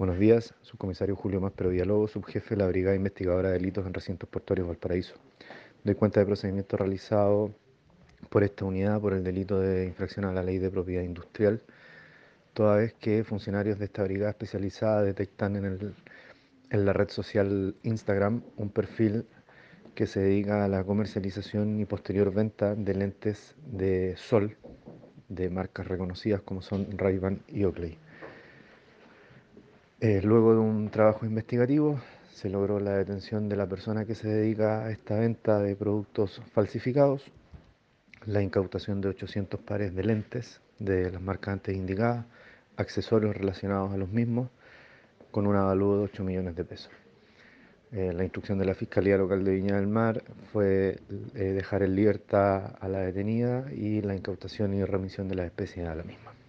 Buenos días, subcomisario Julio Máspero Villalobos, subjefe de la Brigada Investigadora de Delitos en Recintos Portuarios Valparaíso. Doy cuenta de procedimiento realizado por esta unidad por el delito de infracción a la ley de propiedad industrial, toda vez que funcionarios de esta brigada especializada detectan en, en la red social Instagram un perfil que se dedica a la comercialización y posterior venta de lentes de sol de marcas reconocidas como son Ray-Ban y Oakley. Eh, luego de un trabajo investigativo se logró la detención de la persona que se dedica a esta venta de productos falsificados, la incautación de 800 pares de lentes de las marcas antes indicadas, accesorios relacionados a los mismos, con un avalúo de 8 millones de pesos. Eh, la instrucción de la Fiscalía Local de Viña del Mar fue eh, dejar en libertad a la detenida y la incautación y remisión de las especies a la misma.